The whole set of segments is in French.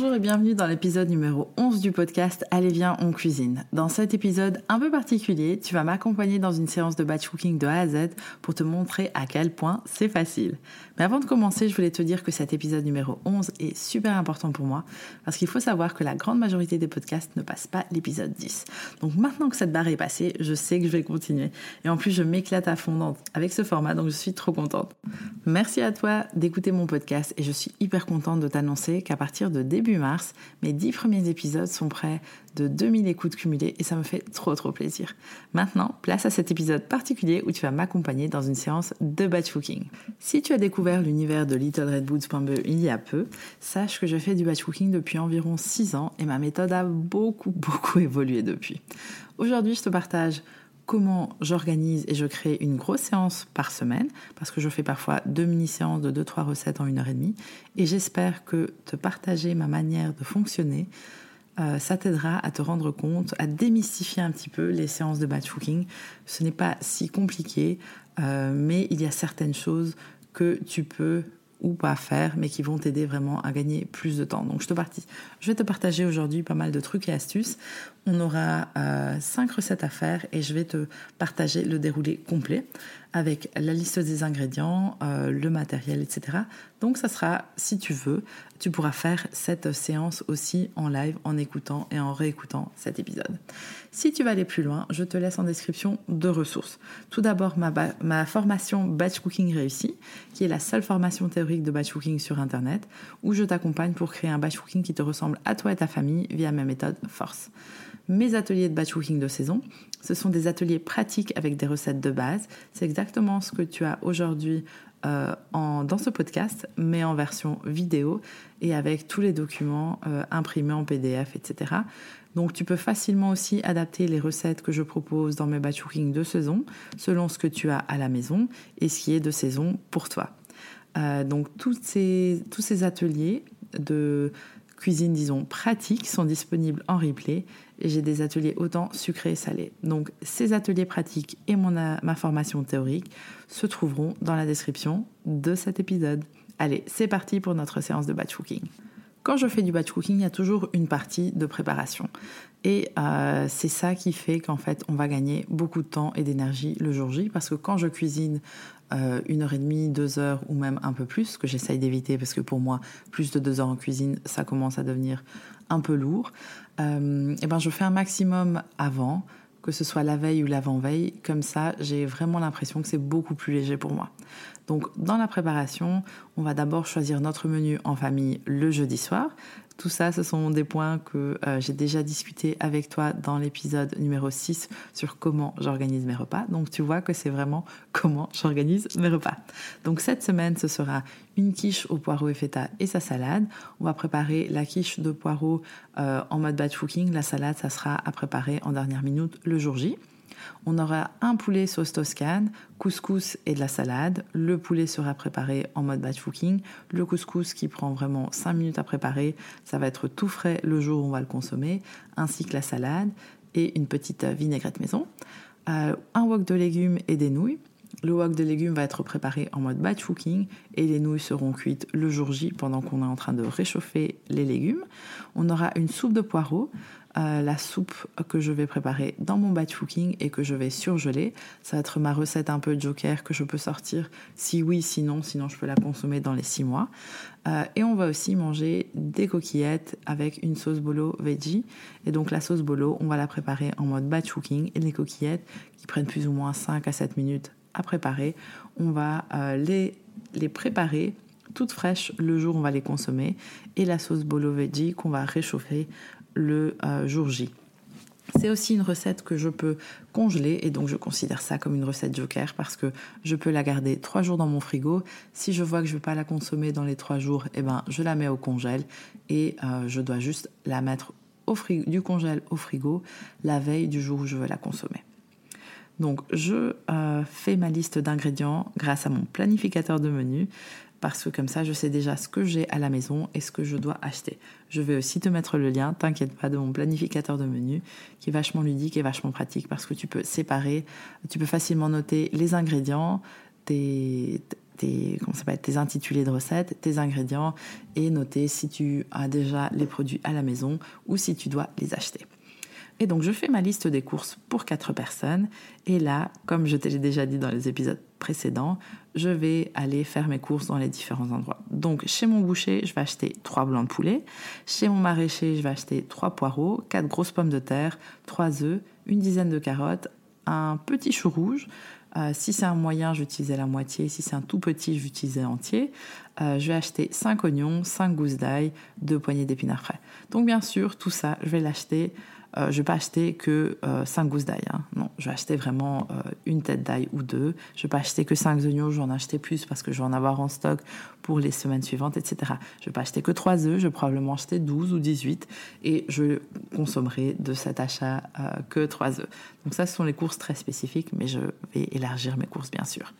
Bonjour et bienvenue dans l'épisode numéro 11 du podcast Allez viens on cuisine. Dans cet épisode un peu particulier, tu vas m'accompagner dans une séance de batch cooking de A à Z pour te montrer à quel point c'est facile. Mais avant de commencer, je voulais te dire que cet épisode numéro 11 est super important pour moi parce qu'il faut savoir que la grande majorité des podcasts ne passent pas l'épisode 10. Donc maintenant que cette barre est passée, je sais que je vais continuer. Et en plus, je m'éclate à fond avec ce format, donc je suis trop contente. Merci à toi d'écouter mon podcast et je suis hyper contente de t'annoncer qu'à partir de début mars, mes 10 premiers épisodes sont prêts de 2000 écoutes cumulées et ça me fait trop trop plaisir. Maintenant, place à cet épisode particulier où tu vas m'accompagner dans une séance de batch cooking. Si tu as découvert l'univers de littleredboots.be il y a peu, sache que je fais du batch cooking depuis environ 6 ans et ma méthode a beaucoup beaucoup évolué depuis. Aujourd'hui, je te partage comment j'organise et je crée une grosse séance par semaine, parce que je fais parfois deux mini-séances de 2-3 recettes en une heure et demie, et j'espère que te partager ma manière de fonctionner, euh, ça t'aidera à te rendre compte, à démystifier un petit peu les séances de batch cooking. Ce n'est pas si compliqué, euh, mais il y a certaines choses que tu peux ou pas faire, mais qui vont t'aider vraiment à gagner plus de temps. Donc je te partis. Je vais te partager aujourd'hui pas mal de trucs et astuces. On aura euh, cinq recettes à faire et je vais te partager le déroulé complet avec la liste des ingrédients, euh, le matériel, etc. Donc ça sera, si tu veux, tu pourras faire cette séance aussi en live en écoutant et en réécoutant cet épisode. Si tu veux aller plus loin, je te laisse en description deux ressources. Tout d'abord, ma, ma formation Batch Cooking Réussi, qui est la seule formation théorique de batch cooking sur Internet, où je t'accompagne pour créer un batch cooking qui te ressemble à toi et ta famille via ma méthode Force. Mes ateliers de batch cooking de saison, ce sont des ateliers pratiques avec des recettes de base. C'est exactement ce que tu as aujourd'hui euh, dans ce podcast, mais en version vidéo et avec tous les documents euh, imprimés en PDF, etc. Donc tu peux facilement aussi adapter les recettes que je propose dans mes batch cooking de saison selon ce que tu as à la maison et ce qui est de saison pour toi. Euh, donc tous ces, tous ces ateliers de cuisine, disons, pratique sont disponibles en replay et j'ai des ateliers autant sucrés et salés. Donc ces ateliers pratiques et mon, ma formation théorique se trouveront dans la description de cet épisode. Allez, c'est parti pour notre séance de batch cooking. Quand je fais du batch cooking, il y a toujours une partie de préparation. Et euh, c'est ça qui fait qu'en fait, on va gagner beaucoup de temps et d'énergie le jour J. Parce que quand je cuisine euh, une heure et demie, deux heures ou même un peu plus, que j'essaye d'éviter parce que pour moi, plus de deux heures en cuisine, ça commence à devenir un peu lourd, euh, et ben je fais un maximum avant, que ce soit la veille ou l'avant-veille. Comme ça, j'ai vraiment l'impression que c'est beaucoup plus léger pour moi. Donc, dans la préparation, on va d'abord choisir notre menu en famille le jeudi soir. Tout ça, ce sont des points que euh, j'ai déjà discuté avec toi dans l'épisode numéro 6 sur comment j'organise mes repas. Donc tu vois que c'est vraiment comment j'organise mes repas. Donc cette semaine, ce sera une quiche au poireau et feta et sa salade. On va préparer la quiche de poireau euh, en mode batch cooking. La salade, ça sera à préparer en dernière minute le jour J. On aura un poulet sauce toscane, couscous et de la salade. Le poulet sera préparé en mode batch cooking. Le couscous qui prend vraiment 5 minutes à préparer, ça va être tout frais le jour où on va le consommer, ainsi que la salade et une petite vinaigrette maison. Euh, un wok de légumes et des nouilles. Le wok de légumes va être préparé en mode batch cooking et les nouilles seront cuites le jour J pendant qu'on est en train de réchauffer les légumes. On aura une soupe de poireaux euh, la soupe que je vais préparer dans mon batch cooking et que je vais surgeler. Ça va être ma recette un peu joker que je peux sortir si oui, sinon, sinon je peux la consommer dans les six mois. Euh, et on va aussi manger des coquillettes avec une sauce bolo veggie. Et donc la sauce bolo, on va la préparer en mode batch cooking et les coquillettes qui prennent plus ou moins 5 à 7 minutes à préparer, on va euh, les, les préparer toutes fraîches le jour où on va les consommer et la sauce bolo veggie qu'on va réchauffer le euh, jour J. C'est aussi une recette que je peux congeler et donc je considère ça comme une recette joker parce que je peux la garder trois jours dans mon frigo. Si je vois que je ne vais pas la consommer dans les trois jours, eh ben, je la mets au congèle et euh, je dois juste la mettre au frigo, du congèle au frigo la veille du jour où je veux la consommer. Donc je euh, fais ma liste d'ingrédients grâce à mon planificateur de menu parce que comme ça, je sais déjà ce que j'ai à la maison et ce que je dois acheter. Je vais aussi te mettre le lien, t'inquiète pas, de mon planificateur de menu qui est vachement ludique et vachement pratique parce que tu peux séparer, tu peux facilement noter les ingrédients, tes, comment tes intitulés de recettes, tes ingrédients et noter si tu as déjà les produits à la maison ou si tu dois les acheter. Et donc je fais ma liste des courses pour 4 personnes. Et là, comme je te l'ai déjà dit dans les épisodes précédents, je vais aller faire mes courses dans les différents endroits. Donc chez mon boucher, je vais acheter 3 blancs de poulet. Chez mon maraîcher, je vais acheter 3 poireaux, 4 grosses pommes de terre, 3 œufs, une dizaine de carottes, un petit chou rouge. Euh, si c'est un moyen, j'utilisais la moitié. Si c'est un tout petit, j'utilisais entier. Euh, je vais acheter 5 oignons, 5 gousses d'ail, 2 poignées d'épinards frais. Donc bien sûr, tout ça, je vais l'acheter euh, je ne vais pas acheter que 5 euh, gousses d'ail. Hein. Non, je vais acheter vraiment euh, une tête d'ail ou deux. Je ne vais pas acheter que 5 oignons, je vais en acheter plus parce que je vais en avoir en stock pour les semaines suivantes, etc. Je ne vais pas acheter que 3 œufs, je vais probablement acheter 12 ou 18 et je consommerai de cet achat que 3 œufs. Donc ça, ce sont les courses très spécifiques, mais je vais élargir mes courses, bien sûr.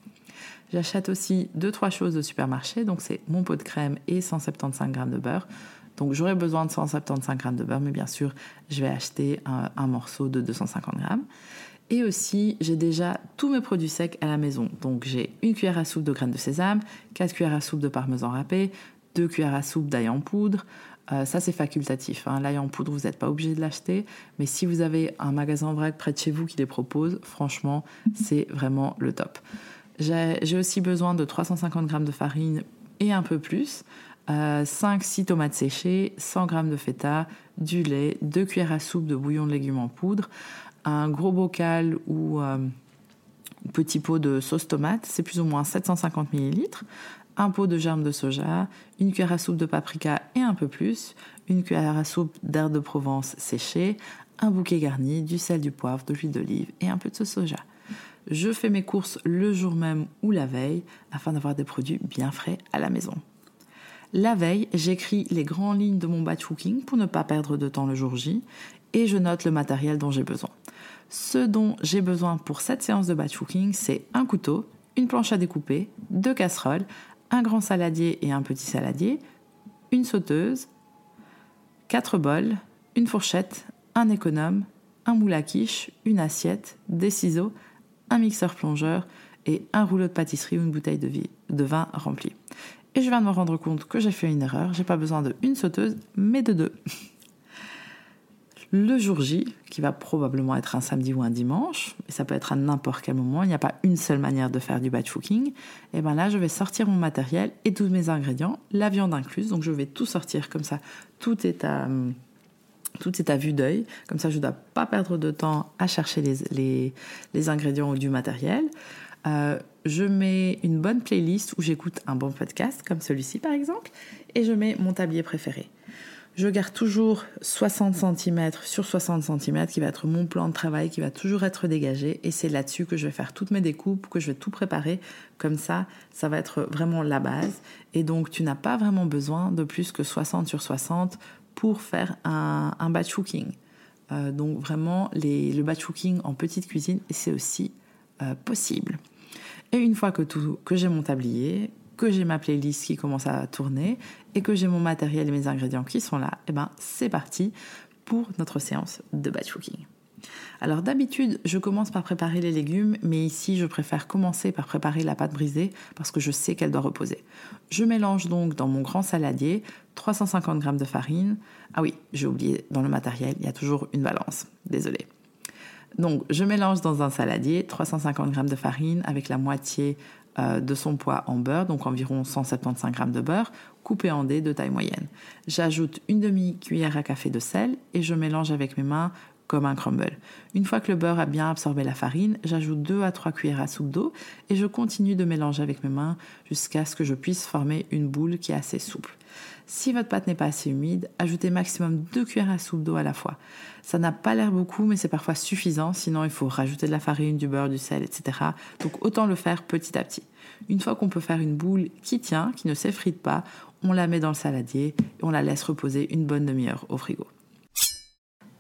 J'achète aussi 2-3 choses au supermarché, donc c'est mon pot de crème et 175 g de beurre. Donc j'aurai besoin de 175 g de beurre, mais bien sûr, je vais acheter un, morceau de 250 g. Et aussi, j'ai déjà tous mes produits secs à la maison. Donc j'ai une cuillère à soupe de graines de sésame, 4 cuillères à soupe de parmesan râpé, 2 cuillères à soupe d'ail en poudre. Euh, ça, c'est facultatif. Hein. L'ail en poudre, vous n'êtes pas obligé de l'acheter. Mais si vous avez un magasin vrac près de chez vous qui les propose, franchement, c'est vraiment le top. J'ai aussi besoin de 350 g de farine et un peu plus. 5-6 tomates séchées, 100 g de feta, du lait, 2 cuillères à soupe de bouillon de légumes en poudre, un gros bocal ou euh, petit pot de sauce tomate, c'est plus ou moins 750 ml, un pot de germe de soja, une cuillère à soupe de paprika et un peu plus, une cuillère à soupe d'herbe de Provence séchée, un bouquet garni, du sel, du poivre, de l'huile d'olive et un peu de soja. Je fais mes courses le jour même ou la veille afin d'avoir des produits bien frais à la maison. La veille, j'écris les grandes lignes de mon batch cooking pour ne pas perdre de temps le jour J et je note le matériel dont j'ai besoin. Ce dont j'ai besoin pour cette séance de batch cooking, c'est un couteau, une planche à découper, deux casseroles, un grand saladier et un petit saladier, une sauteuse, quatre bols, une fourchette, un économe, un moule à quiche, une assiette, des ciseaux, un mixeur plongeur et un rouleau de pâtisserie ou une bouteille de, de vin remplie. Et je viens de me rendre compte que j'ai fait une erreur. J'ai pas besoin de une sauteuse, mais de deux. Le jour J, qui va probablement être un samedi ou un dimanche, et ça peut être à n'importe quel moment, il n'y a pas une seule manière de faire du batch cooking, et eh bien là je vais sortir mon matériel et tous mes ingrédients, la viande incluse, donc je vais tout sortir comme ça, tout est à, tout est à vue d'œil, comme ça je ne dois pas perdre de temps à chercher les, les, ingrédients ou du matériel. Euh, je mets une bonne playlist où j'écoute un bon podcast, comme celui-ci par exemple, et je mets mon tablier préféré. Je garde toujours 60 cm sur 60 cm qui va être mon plan de travail, qui va toujours être dégagé, et c'est là-dessus que je vais faire toutes mes découpes, que je vais tout préparer. Comme ça, ça va être vraiment la base. Et donc, tu n'as pas vraiment besoin de plus que 60 sur 60 pour faire un, batch cooking. Euh, donc vraiment, le batch cooking en petite cuisine, c'est aussi euh, possible. Et une fois que, tout, que j'ai mon tablier, que j'ai ma playlist qui commence à tourner et que j'ai mon matériel et mes ingrédients qui sont là, et eh ben c'est parti pour notre séance de batch cooking. Alors d'habitude, je commence par préparer les légumes, mais ici, je préfère commencer par préparer la pâte brisée parce que je sais qu'elle doit reposer. Je mélange donc dans mon grand saladier 350 g de farine. Ah oui, j'ai oublié, dans le matériel, il y a toujours une balance. Désolée. Donc, je mélange dans un saladier 350 g de farine avec la moitié euh, de son poids en beurre, donc environ 175 g de beurre, coupé en dés de taille moyenne. J'ajoute une demi-cuillère à café de sel et je mélange avec mes mains comme un crumble. Une fois que le beurre a bien absorbé la farine, j'ajoute 2 à 3 cuillères à soupe d'eau et je continue de mélanger avec mes mains jusqu'à ce que je puisse former une boule qui est assez souple. Si votre pâte n'est pas assez humide, ajoutez maximum 2 cuillères à soupe d'eau à la fois. Ça n'a pas l'air beaucoup, mais c'est parfois suffisant, sinon il faut rajouter de la farine, du beurre, du sel, etc. Donc autant le faire petit à petit. Une fois qu'on peut faire une boule qui tient, qui ne s'effrite pas, on la met dans le saladier et on la laisse reposer une bonne demi-heure au frigo.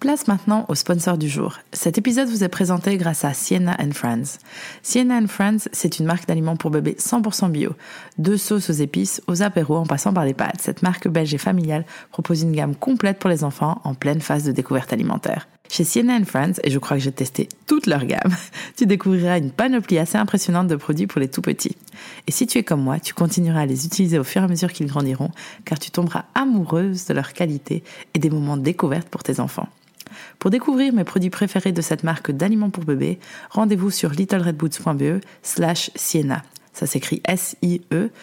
Place maintenant au sponsor du jour. Cet épisode vous est présenté grâce à Sienna and Friends. Sienna and Friends, c'est une marque d'aliments pour bébés 100% bio. De sauces aux épices, aux apéros en passant par les pâtes, cette marque belge et familiale propose une gamme complète pour les enfants en pleine phase de découverte alimentaire. Chez Sienna and Friends, et je crois que j'ai testé toute leur gamme, tu découvriras une panoplie assez impressionnante de produits pour les tout petits. Et si tu es comme moi, tu continueras à les utiliser au fur et à mesure qu'ils grandiront, car tu tomberas amoureuse de leur qualité et des moments de découverte pour tes enfants. Pour découvrir mes produits préférés de cette marque d'aliments pour bébés, rendez-vous sur littleredboots.be slash Sienna. Ça s'écrit S-I-E-N-N-A.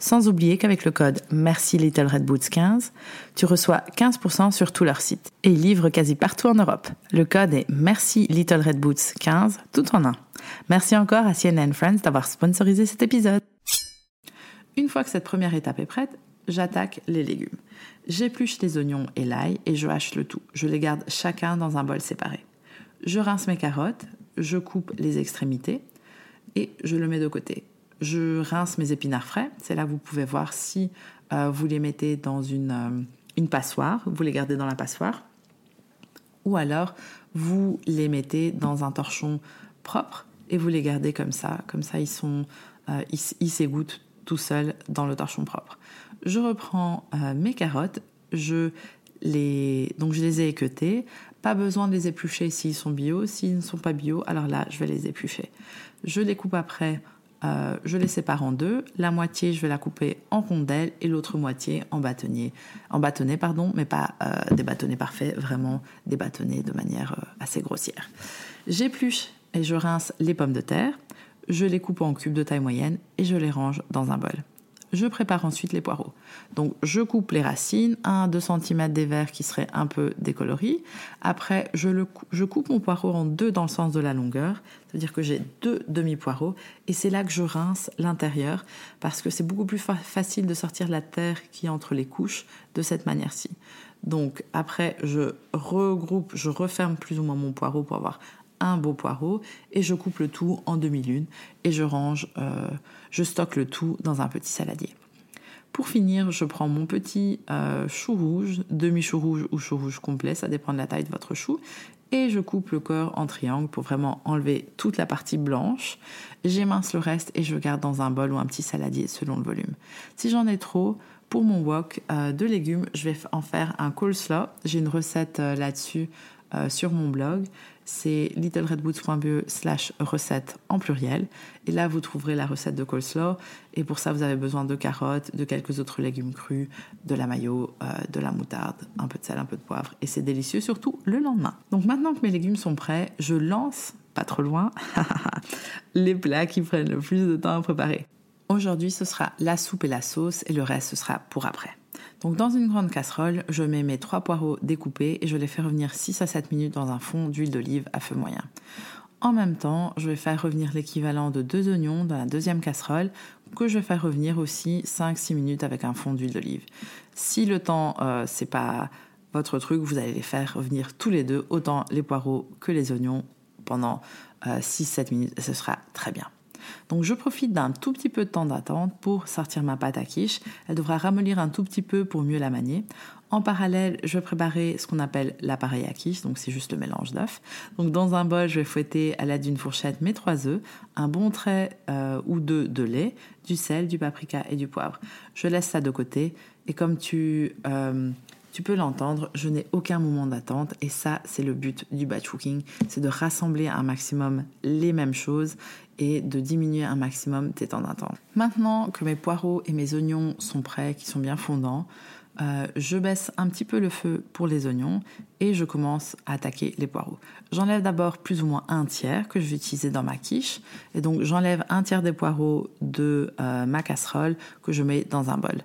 Sans oublier qu'avec le code Merci Little Red Boots 15, tu reçois 15% sur tout leur site. Et ils livrent quasi partout en Europe. Le code est Merci Little Red Boots 15, tout en un. Merci encore à Sienna Friends d'avoir sponsorisé cet épisode. Une fois que cette première étape est prête, j'attaque les légumes. J'épluche les oignons et l'ail et je hache le tout. Je les garde chacun dans un bol séparé. Je rince mes carottes, je coupe les extrémités et je le mets de côté. Je rince mes épinards frais. C'est là que vous pouvez voir si euh, vous les mettez dans une, euh, une passoire, vous les gardez dans la passoire. Ou alors vous les mettez dans un torchon propre et vous les gardez comme ça. Comme ça, ils sont, euh, ils s'égouttent tout seuls dans le torchon propre je reprends euh, mes carottes, je les, donc je les ai équeutées. Pas besoin de les éplucher s'ils sont bio. S'ils ne sont pas bio, alors là, je vais les éplucher. Je les coupe après, euh, je les sépare en deux. La moitié, je vais la couper en rondelles et l'autre moitié en bâtonnets. En bâtonnets, pardon, mais pas euh, des bâtonnets parfaits, vraiment des bâtonnets de manière assez grossière. J'épluche et je rince les pommes de terre. Je les coupe en cubes de taille moyenne et je les range dans un bol. Je prépare ensuite les poireaux. Donc je coupe les racines, 1-2 cm des verres qui seraient un peu décoloris. Après, je coupe mon poireau en deux dans le sens de la longueur, c'est-à-dire que j'ai deux demi-poireaux et c'est là que je rince l'intérieur parce que c'est beaucoup plus facile de sortir la terre qui est entre les couches de cette manière-ci. Donc après, je regroupe, je referme plus ou moins mon poireau pour avoir un beau poireau et je coupe le tout en demi-lune et je range, euh, je stocke le tout dans un petit saladier. Pour finir, je prends mon petit euh, chou rouge, demi-chou rouge ou chou rouge complet, ça dépend de la taille de votre chou, et je coupe le corps en triangle pour vraiment enlever toute la partie blanche. J'émince le reste et je garde dans un bol ou un petit saladier selon le volume. Si j'en ai trop, pour mon wok euh, de légumes, je vais en faire un coleslaw. J'ai une recette là-dessus sur mon blog c'est littleredboots.be slash recette en pluriel. Et là, vous trouverez la recette de coleslaw. Et pour ça, vous avez besoin de carottes, de quelques autres légumes crus, de la mayo, euh, de la moutarde, un peu de sel, un peu de poivre. Et c'est délicieux, surtout le lendemain. Donc maintenant que mes légumes sont prêts, je lance, pas trop loin, les plats qui prennent le plus de temps à préparer. Aujourd'hui, ce sera la soupe et la sauce, et le reste, ce sera pour après. Donc dans une grande casserole, je mets mes trois poireaux découpés et je les fais revenir 6 à 7 minutes dans un fond d'huile d'olive à feu moyen. En même temps, je vais faire revenir l'équivalent de deux oignons dans la deuxième casserole que je vais faire revenir aussi 5-6 minutes avec un fond d'huile d'olive. Si le temps euh, c'est pas votre truc, vous allez les faire revenir tous les deux, autant les poireaux que les oignons pendant 6-7 euh, minutes et ce sera très bien. Donc je profite d'un tout petit peu de temps d'attente pour sortir ma pâte à quiche. Elle devra ramollir un tout petit peu pour mieux la manier. En parallèle, je vais préparer ce qu'on appelle l'appareil à quiche, donc c'est juste le mélange d'œufs. Donc dans un bol, je vais fouetter à l'aide d'une fourchette mes trois œufs, un bon trait euh, ou deux de lait, du sel, du paprika et du poivre. Je laisse ça de côté et comme tu, euh, Tu peux l'entendre, je n'ai aucun moment d'attente et ça, c'est le but du batch cooking, c'est de rassembler un maximum les mêmes choses et de diminuer un maximum tes temps d'attente. Maintenant que mes poireaux et mes oignons sont prêts, qui sont bien fondants, euh, je baisse un petit peu le feu pour les oignons et je commence à attaquer les poireaux. J'enlève d'abord plus ou moins un tiers que je vais utiliser dans ma quiche et donc j'enlève un tiers des poireaux de euh, ma casserole que je mets dans un bol.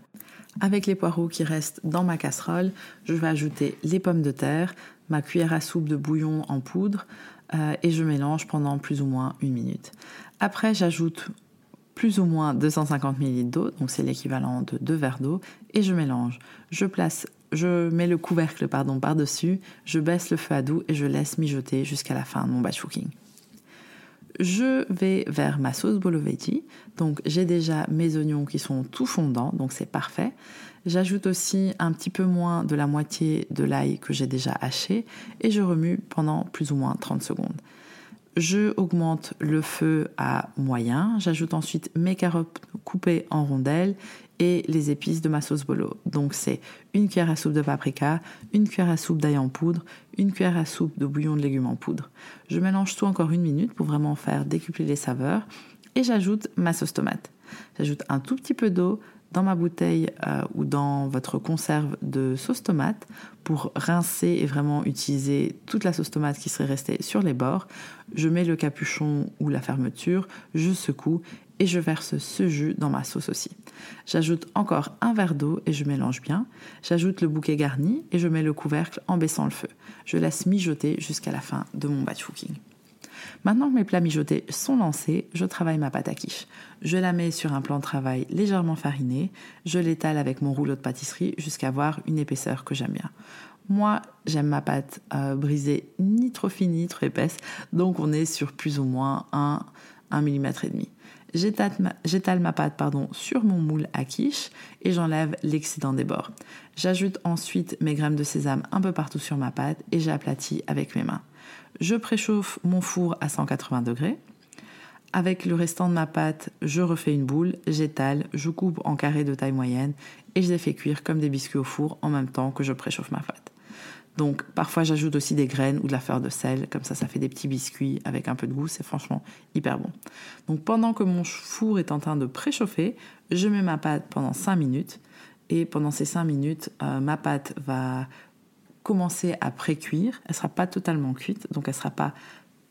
Avec les poireaux qui restent dans ma casserole, je vais ajouter les pommes de terre, ma cuillère à soupe de bouillon en poudre euh, et je mélange pendant plus ou moins une minute. Après, j'ajoute plus ou moins 250 ml d'eau, donc c'est l'équivalent de deux verres d'eau, et je mélange. Je place, je mets le couvercle par-dessus, je baisse le feu à doux et je laisse mijoter jusqu'à la fin de mon batch cooking. Je vais vers ma sauce bolo veggie. Donc j'ai déjà mes oignons qui sont tout fondants, donc c'est parfait. J'ajoute aussi un petit peu moins de la moitié de l'ail que j'ai déjà haché et je remue pendant plus ou moins 30 secondes. Je augmente le feu à moyen. J'ajoute ensuite mes carottes coupées en rondelles les épices de ma sauce bolo. Donc c'est une cuillère à soupe de paprika, une cuillère à soupe d'ail en poudre, une cuillère à soupe de bouillon de légumes en poudre. Je mélange tout encore une minute pour vraiment faire décupler les saveurs et j'ajoute ma sauce tomate. J'ajoute un tout petit peu d'eau, dans ma bouteille euh, ou dans votre conserve de sauce tomate pour rincer et vraiment utiliser toute la sauce tomate qui serait restée sur les bords. Je mets le capuchon ou la fermeture, je secoue et je verse ce jus dans ma sauce aussi. J'ajoute encore un verre d'eau et je mélange bien. J'ajoute le bouquet garni et je mets le couvercle en baissant le feu. Je laisse mijoter jusqu'à la fin de mon batch cooking. Maintenant que mes plats mijotés sont lancés, je travaille ma pâte à quiche. Je la mets sur un plan de travail légèrement fariné, je l'étale avec mon rouleau de pâtisserie jusqu'à avoir une épaisseur que j'aime bien. Moi, j'aime ma pâte euh, brisée ni trop fine ni trop épaisse, donc on est sur plus ou moins un, 1 mm et demi. J'étale ma, pâte pardon, sur mon moule à quiche et j'enlève l'excédent des bords. J'ajoute ensuite mes graines de sésame un peu partout sur ma pâte et j'aplatis avec mes mains. Je préchauffe mon four à 180 degrés. Avec le restant de ma pâte, je refais une boule, j'étale, je coupe en carrés de taille moyenne et je les fais cuire comme des biscuits au four en même temps que je préchauffe ma pâte. Donc parfois j'ajoute aussi des graines ou de la fleur de sel, comme ça ça fait des petits biscuits avec un peu de goût, c'est franchement hyper bon. Donc pendant que mon four est en train de préchauffer, je mets ma pâte pendant 5 minutes et pendant ces 5 minutes, euh, ma pâte va commencer à pré-cuire. Elle sera pas totalement cuite, donc elle sera pas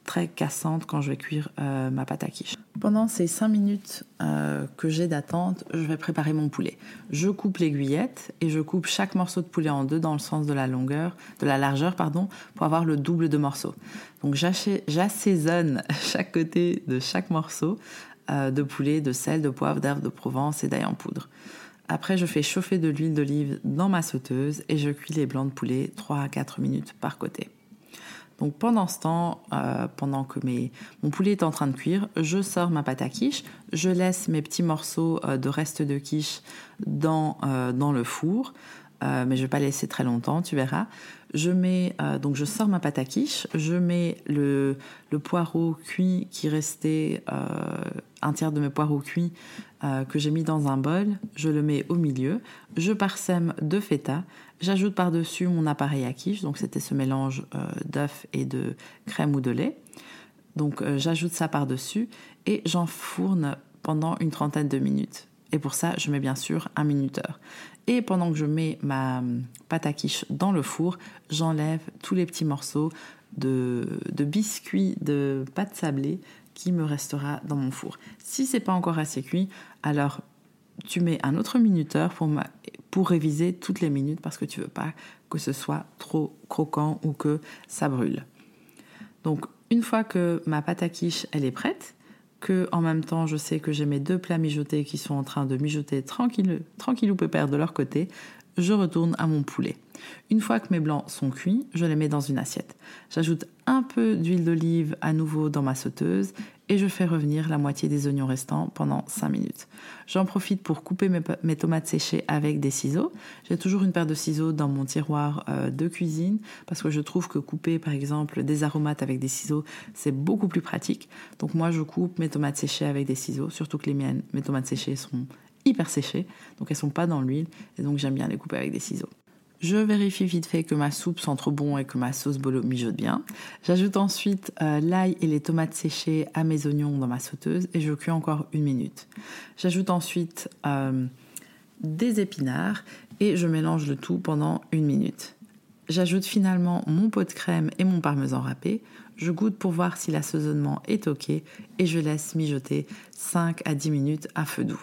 très cassante quand je vais cuire euh, ma pâte à quiche. Pendant ces 5 minutes euh, que j'ai d'attente, je vais préparer mon poulet. Je coupe l'aiguillette et je coupe chaque morceau de poulet en deux dans le sens de la longueur, de la largeur pardon, pour avoir le double de morceaux. Donc j'assaisonne chaque côté de chaque morceau euh, de poulet, de sel, de poivre, d'herbe de Provence et d'ail en poudre. Après, je fais chauffer de l'huile d'olive dans ma sauteuse et je cuis les blancs de poulet 3 à 4 minutes par côté. Donc pendant ce temps, euh, pendant que mon poulet est en train de cuire, je sors ma pâte à quiche, je laisse mes petits morceaux euh, de reste de quiche dans, euh, le four, mais je ne vais pas laisser très longtemps, tu verras. Je mets donc je sors ma pâte à quiche, je mets le, le poireau cuit qui restait un tiers de mes poireaux cuits que j'ai mis dans un bol, je le mets au milieu, je parsème de feta, j'ajoute par-dessus mon appareil à quiche, donc c'était ce mélange euh, d'œufs et de crème ou de lait. Donc euh, j'ajoute ça par-dessus et j'enfourne pendant une trentaine de minutes. Et pour ça, je mets bien sûr un minuteur. Et pendant que je mets ma hum, pâte à quiche dans le four, j'enlève tous les petits morceaux de, de biscuits de pâte sablée qui me restera dans mon four. Si c'est pas encore assez cuit, alors tu mets un autre minuteur pour, réviser toutes les minutes parce que tu veux pas que ce soit trop croquant ou que ça brûle. Donc une fois que ma pâte à quiche elle est prête, que en même temps je sais que j'ai mes deux plats mijotés qui sont en train de mijoter tranquille, tranquille ou pépère de leur côté, je retourne à mon poulet. Une fois que mes blancs sont cuits, je les mets dans une assiette. J'ajoute un peu d'huile d'olive à nouveau dans ma sauteuse et je fais revenir la moitié des oignons restants pendant 5 minutes. J'en profite pour couper mes, tomates séchées avec des ciseaux. J'ai toujours une paire de ciseaux dans mon tiroir euh, de cuisine parce que je trouve que couper par exemple des aromates avec des ciseaux, c'est beaucoup plus pratique. Donc moi je coupe mes tomates séchées avec des ciseaux, surtout que les miennes, mes tomates séchées sont hyper séchées, donc elles sont pas dans l'huile et donc j'aime bien les couper avec des ciseaux. Je vérifie vite fait que ma soupe sent trop bon et que ma sauce bolo mijote bien. J'ajoute ensuite euh, l'ail et les tomates séchées à mes oignons dans ma sauteuse et je cuis encore une minute. J'ajoute ensuite euh, des épinards et je mélange le tout pendant une minute. J'ajoute finalement mon pot de crème et mon parmesan râpé. Je goûte pour voir si l'assaisonnement est ok et je laisse mijoter 5 à 10 minutes à feu doux.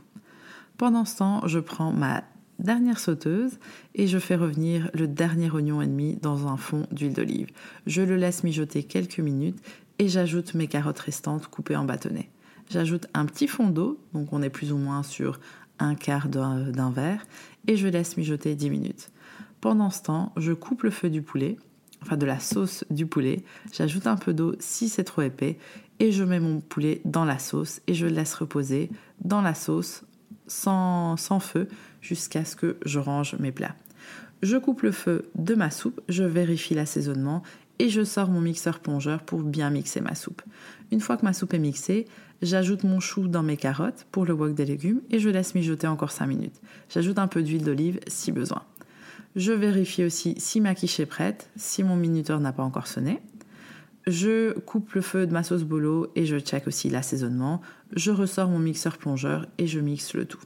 Pendant ce temps, je prends ma dernière sauteuse et je fais revenir le dernier oignon et demi dans un fond d'huile d'olive. Je le laisse mijoter quelques minutes et j'ajoute mes carottes restantes coupées en bâtonnets. J'ajoute un petit fond d'eau, donc on est plus ou moins sur un quart d'un verre, et je laisse mijoter 10 minutes. Pendant ce temps, je coupe le feu du poulet, enfin de la sauce du poulet, j'ajoute un peu d'eau si c'est trop épais, et je mets mon poulet dans la sauce et je le laisse reposer dans la sauce sans, sans feu jusqu'à ce que je range mes plats. Je coupe le feu de ma soupe, je vérifie l'assaisonnement et je sors mon mixeur plongeur pour bien mixer ma soupe. Une fois que ma soupe est mixée, j'ajoute mon chou dans mes carottes pour le wok des légumes et je laisse mijoter encore 5 minutes. J'ajoute un peu d'huile d'olive si besoin. Je vérifie aussi si ma quiche est prête, si mon minuteur n'a pas encore sonné. Je coupe le feu de ma sauce bolo et je check aussi l'assaisonnement. Je ressors mon mixeur plongeur et je mixe le tout.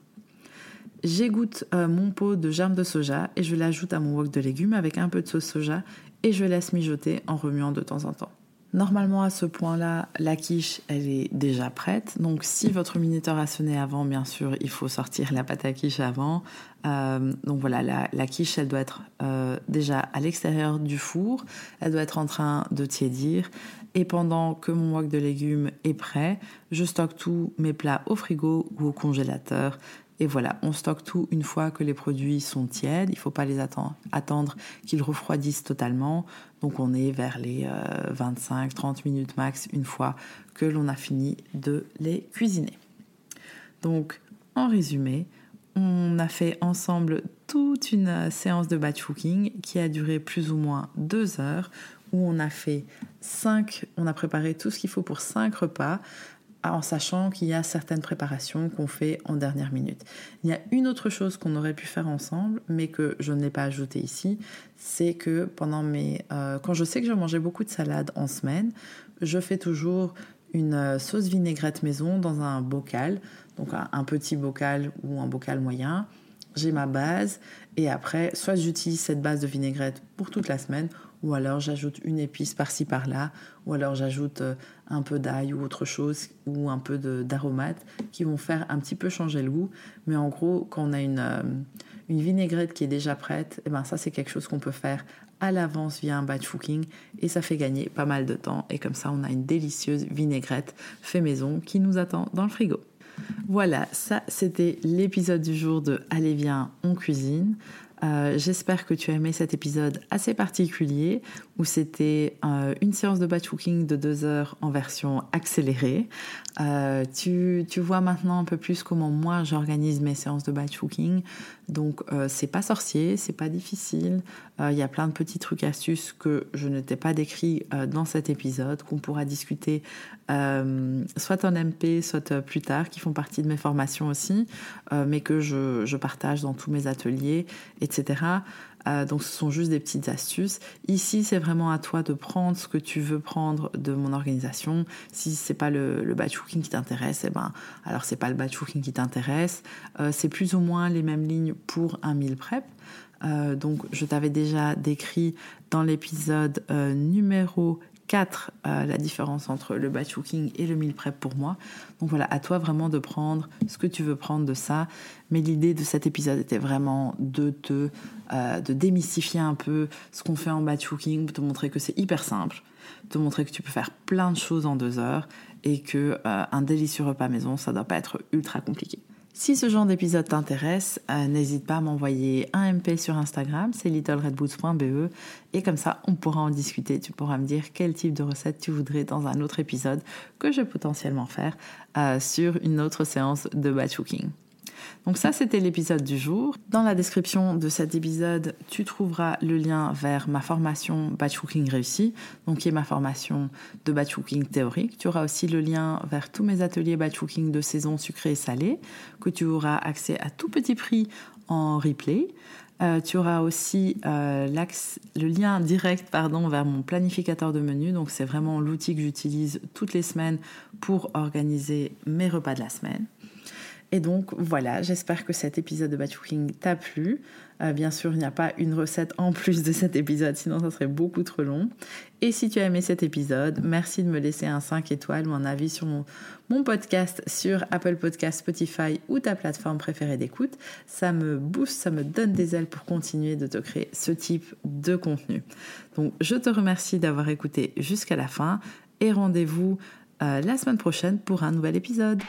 J'égoutte euh, mon pot de germe de soja et je l'ajoute à mon wok de légumes avec un peu de sauce soja et je laisse mijoter en remuant de temps en temps. Normalement, à ce point-là, la quiche, elle est déjà prête. Donc, si votre minuteur a sonné avant, bien sûr, il faut sortir la pâte à quiche avant. Euh, donc voilà, la, quiche, elle doit être euh, déjà à l'extérieur du four. Elle doit être en train de tiédir. Et pendant que mon wok de légumes est prêt, je stocke tous mes plats au frigo ou au congélateur. Et voilà, on stocke tout une fois que les produits sont tièdes. Il ne faut pas les attendre, attendre qu'ils refroidissent totalement. Donc on est vers les 25-30 euh, minutes max une fois que l'on a fini de les cuisiner. Donc en résumé, on a fait ensemble toute une euh, séance de batch cooking qui a duré plus ou moins deux heures où on a fait cinq, on a préparé tout ce qu'il faut pour cinq repas en sachant qu'il y a certaines préparations qu'on fait en dernière minute. Il y a une autre chose qu'on aurait pu faire ensemble, mais que je ne l'ai pas ajouté ici, c'est que pendant mes, euh, quand je sais que je mangeais beaucoup de salade en semaine, je fais toujours une euh, sauce vinaigrette maison dans un bocal, donc un petit bocal ou un bocal moyen. J'ai ma base et après, soit j'utilise cette base de vinaigrette pour toute la semaine, ou alors j'ajoute une épice par-ci par-là, ou alors j'ajoute euh, un peu d'ail ou autre chose, ou un peu d'aromates qui vont faire un petit peu changer le goût. Mais en gros, quand on a une, euh, une vinaigrette qui est déjà prête, et eh ben ça c'est quelque chose qu'on peut faire à l'avance via un batch cooking et ça fait gagner pas mal de temps. Et comme ça, on a une délicieuse vinaigrette fait maison qui nous attend dans le frigo. Voilà, ça c'était l'épisode du jour de Allez viens, on cuisine. Euh, j'espère que tu as aimé cet épisode assez particulier où c'était euh, une séance de batch cooking de deux heures en version accélérée. Euh, tu, tu, vois maintenant un peu plus comment moi j'organise mes séances de batch cooking. Donc c'est pas sorcier, c'est pas difficile. Il y a plein de petits trucs astuces que je ne t'ai pas décrits dans cet épisode qu'on pourra discuter soit en MP, soit plus tard, qui font partie de mes formations aussi, mais que je, je, partage dans tous mes ateliers, etc. Euh, donc ce sont juste des petites astuces. Ici, c'est vraiment à toi de prendre ce que tu veux prendre de mon organisation. Si c'est pas le, le, batch cooking qui t'intéresse, eh ben alors c'est pas le batch cooking qui t'intéresse. Euh, c'est plus ou moins les mêmes lignes pour un meal prep. Euh, donc je t'avais déjà décrit dans l'épisode numéro 4 la différence entre le batch cooking et le meal prep pour moi. Donc voilà, à toi vraiment de prendre ce que tu veux prendre de ça. Mais l'idée de cet épisode était vraiment de te euh, de démystifier un peu ce qu'on fait en batch cooking, te montrer que c'est hyper simple, te montrer que tu peux faire plein de choses en deux heures et que euh, un délicieux repas maison, ça doit pas être ultra compliqué. Si ce genre d'épisode t'intéresse, euh, n'hésite pas à m'envoyer un MP sur Instagram, c'est littleredboots.be, et comme ça, on pourra en discuter. Tu pourras me dire quel type de recette tu voudrais dans un autre épisode que je vais potentiellement faire sur une autre séance de batch cooking. Donc ça, c'était l'épisode du jour. Dans la description de cet épisode, tu trouveras le lien vers ma formation Batch Cooking réussi, donc qui est ma formation de batch cooking théorique. Tu auras aussi le lien vers tous mes ateliers batch cooking de saison sucré et salé, que tu auras accès à tout petit prix en replay. Euh, tu auras aussi euh, le lien direct pardon, vers mon planificateur de menu. Donc c'est vraiment l'outil que j'utilise toutes les semaines pour organiser mes repas de la semaine. Et donc voilà, j'espère que cet épisode de Batch Cooking t'a plu. Euh, bien sûr, il n'y a pas une recette en plus de cet épisode, sinon ça serait beaucoup trop long. Et si tu as aimé cet épisode, merci de me laisser un 5 étoiles ou un avis sur mon, podcast sur Apple Podcast, Spotify ou ta plateforme préférée d'écoute. Ça me booste, ça me donne des ailes pour continuer de te créer ce type de contenu. Donc je te remercie d'avoir écouté jusqu'à la fin et rendez-vous euh, la semaine prochaine pour un nouvel épisode.